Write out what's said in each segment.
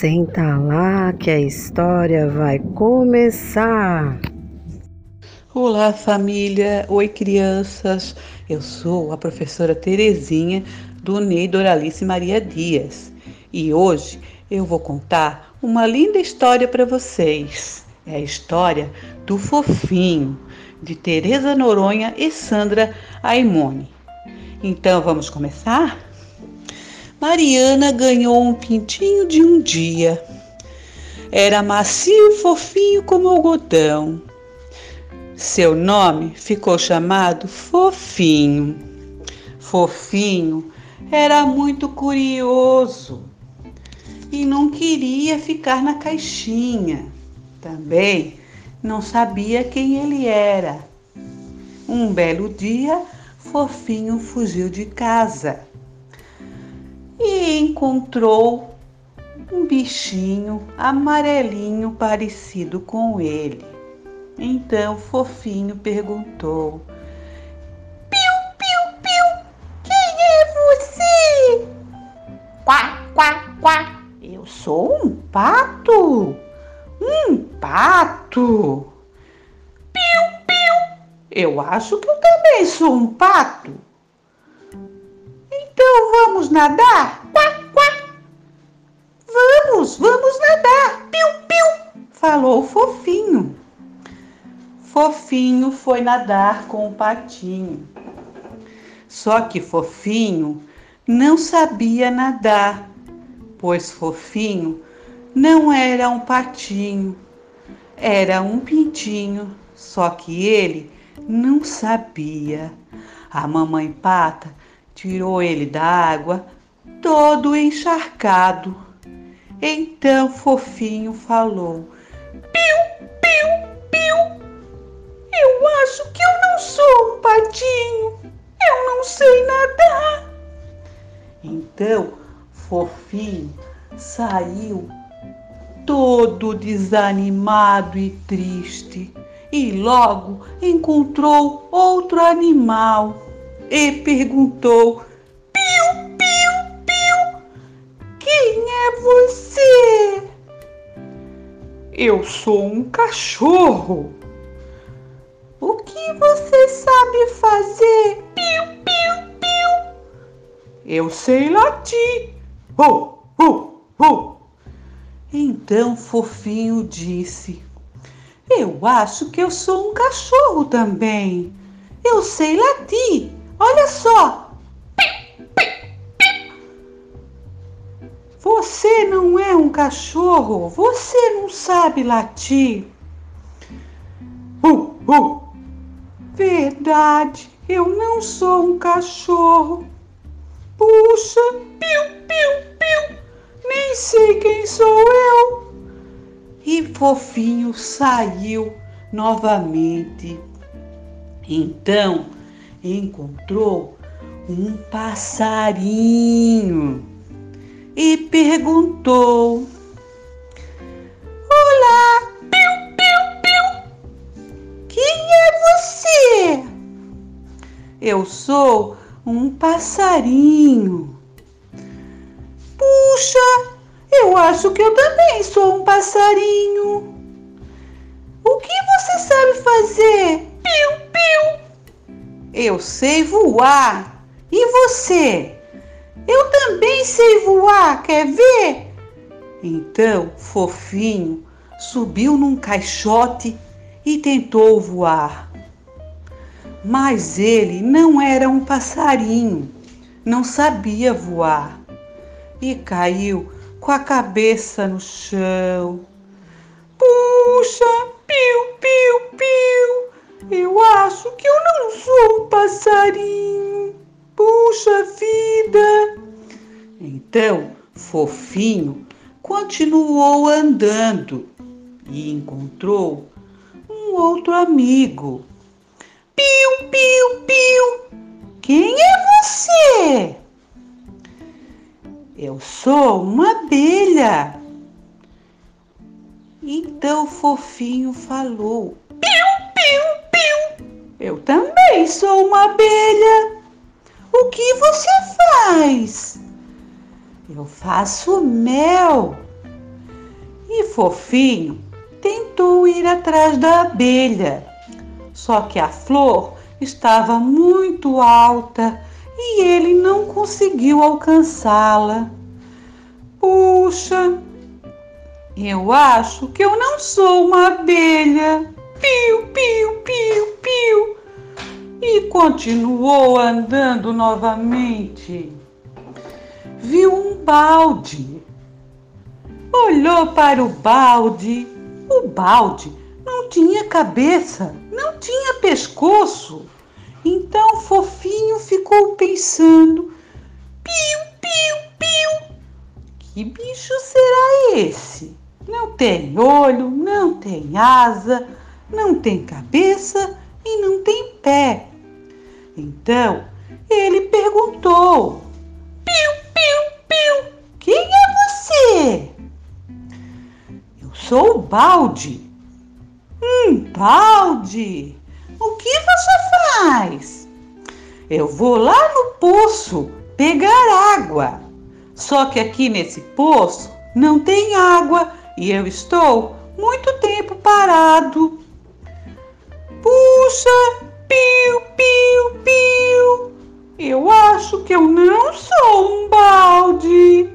Senta lá que a história vai começar. Olá, família. Oi, crianças. Eu sou a professora Terezinha do Ney Doralice Maria Dias e hoje eu vou contar uma linda história para vocês. É a história do Fofinho, de Tereza Noronha e Sandra Aimone. Então vamos começar? Mariana ganhou um pintinho de um dia. Era macio e fofinho como algodão. Seu nome ficou chamado Fofinho. Fofinho era muito curioso e não queria ficar na caixinha. Também não sabia quem ele era. Um belo dia, Fofinho fugiu de casa e encontrou um bichinho amarelinho parecido com ele. Então Fofinho perguntou: Piu, piu, piu, quem é você? Quá, quá, quá, eu sou um pato. Um pato. Piu, piu, eu acho que eu também sou um pato. Vamos nadar? Quá, quá. Vamos, vamos nadar. Piu, piu, falou fofinho. Fofinho foi nadar com o patinho. Só que Fofinho não sabia nadar, pois Fofinho não era um patinho, era um pintinho, só que ele não sabia. A mamãe pata tirou ele da água, todo encharcado. Então Fofinho falou: Piu, piu, piu. Eu acho que eu não sou um patinho. Eu não sei nadar. Então Fofinho saiu todo desanimado e triste e logo encontrou outro animal e perguntou: Piu, piu, piu, quem é você? Eu sou um cachorro. O que você sabe fazer? Piu, piu, piu. Eu sei latir. Oh, oh, oh. Então Fofinho disse: Eu acho que eu sou um cachorro também. Eu sei latir. Olha só. Você não é um cachorro. Você não sabe latir. Uh, uh. Verdade, eu não sou um cachorro. Puxa, piu, piu, piu. Nem sei quem sou eu. E fofinho saiu novamente. Então encontrou um passarinho e perguntou: Olá, piu, piu, piu. Quem é você? Eu sou um passarinho. Puxa, eu acho que eu também sou um passarinho. O que você sabe fazer? Piu. Eu sei voar. E você? Eu também sei voar, quer ver? Então, fofinho subiu num caixote e tentou voar. Mas ele não era um passarinho, não sabia voar e caiu com a cabeça no chão. Puxa, piu, piu, piu. Eu acho que eu não sou um passarinho. Puxa vida! Então, fofinho continuou andando e encontrou um outro amigo. Piu, piu, piu! Quem é você? Eu sou uma abelha. Então fofinho falou: também sou uma abelha. O que você faz? Eu faço mel. E Fofinho tentou ir atrás da abelha, só que a flor estava muito alta e ele não conseguiu alcançá-la. Puxa, eu acho que eu não sou uma abelha. Piu, piu, piu, piu. E continuou andando novamente. Viu um balde. Olhou para o balde. O balde não tinha cabeça, não tinha pescoço. Então Fofinho ficou pensando: piu, piu, piu. Que bicho será esse? Não tem olho, não tem asa, não tem cabeça e não tem pé. Então ele perguntou: Piu, piu, piu, quem é você? Eu sou o balde. Hum, balde, o que você faz? Eu vou lá no poço pegar água. Só que aqui nesse poço não tem água e eu estou muito tempo parado. Puxa, piu, que eu não sou um balde.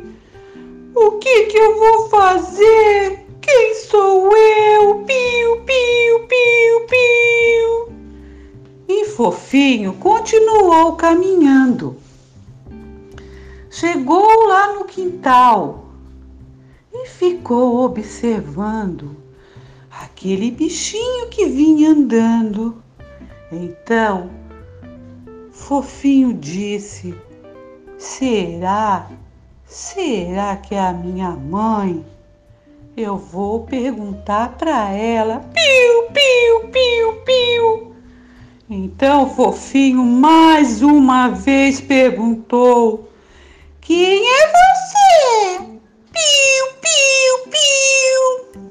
O que que eu vou fazer? Quem sou eu? Piu, piu, piu, piu. E Fofinho continuou caminhando. Chegou lá no quintal e ficou observando aquele bichinho que vinha andando. Então, Fofinho disse: Será? Será que é a minha mãe? Eu vou perguntar para ela. Piu, piu, piu, piu. Então, Fofinho mais uma vez perguntou: Quem é você? Piu, piu, piu.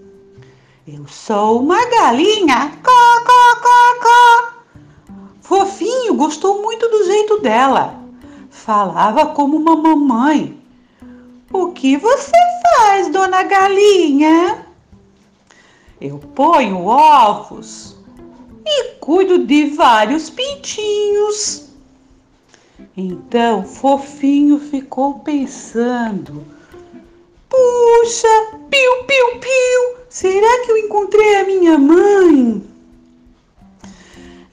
Eu sou uma galinha. Có, có. Fofinho gostou muito do jeito dela. Falava como uma mamãe. O que você faz, dona galinha? Eu ponho ovos e cuido de vários pintinhos. Então, Fofinho ficou pensando Puxa, piu, piu, piu, será que eu encontrei a minha mãe?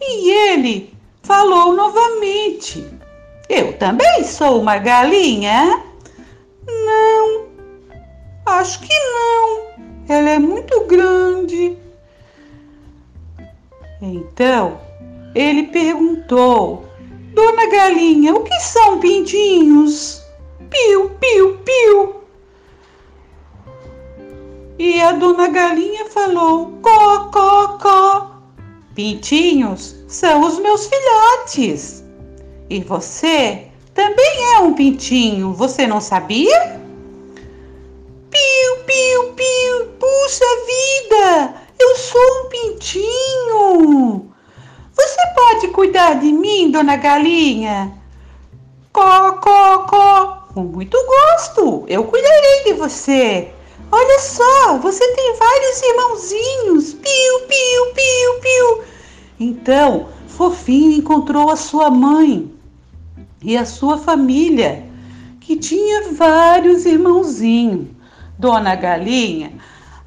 E ele falou novamente: Eu também sou uma galinha? Não, acho que não. Ela é muito grande. Então ele perguntou: Dona Galinha, o que são pintinhos? Piu, piu, piu. E a dona galinha falou: Có, có, có. Pintinhos são os meus filhotes. E você também é um pintinho, você não sabia? Piu, piu, piu, puxa vida, eu sou um pintinho. Você pode cuidar de mim, dona galinha? Có, có, có, com muito gosto, eu cuidarei de você. Olha só, você tem vários irmãozinhos. Piu, piu, piu, piu. Então, Fofinho encontrou a sua mãe e a sua família, que tinha vários irmãozinhos. Dona Galinha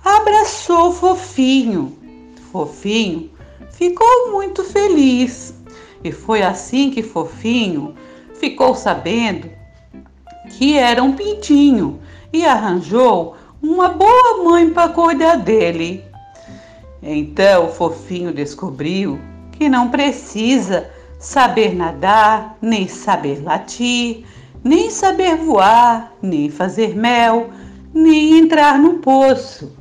abraçou Fofinho. Fofinho ficou muito feliz. E foi assim que Fofinho ficou sabendo que era um pintinho e arranjou uma boa mãe para cuidar dele. Então fofinho descobriu que não precisa saber nadar, nem saber latir, nem saber voar, nem fazer mel, nem entrar no poço.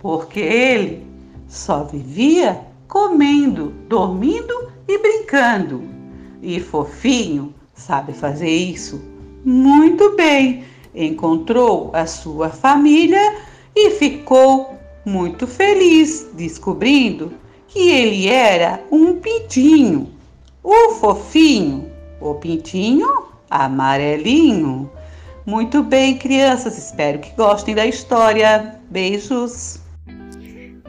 Porque ele só vivia comendo, dormindo e brincando. E fofinho sabe fazer isso muito bem encontrou a sua família e ficou muito feliz descobrindo que ele era um pintinho, o fofinho, o pintinho amarelinho. Muito bem, crianças, espero que gostem da história. Beijos!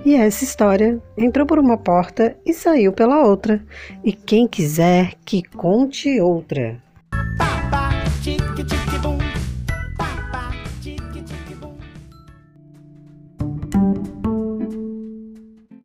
E essa história entrou por uma porta e saiu pela outra. E quem quiser que conte outra.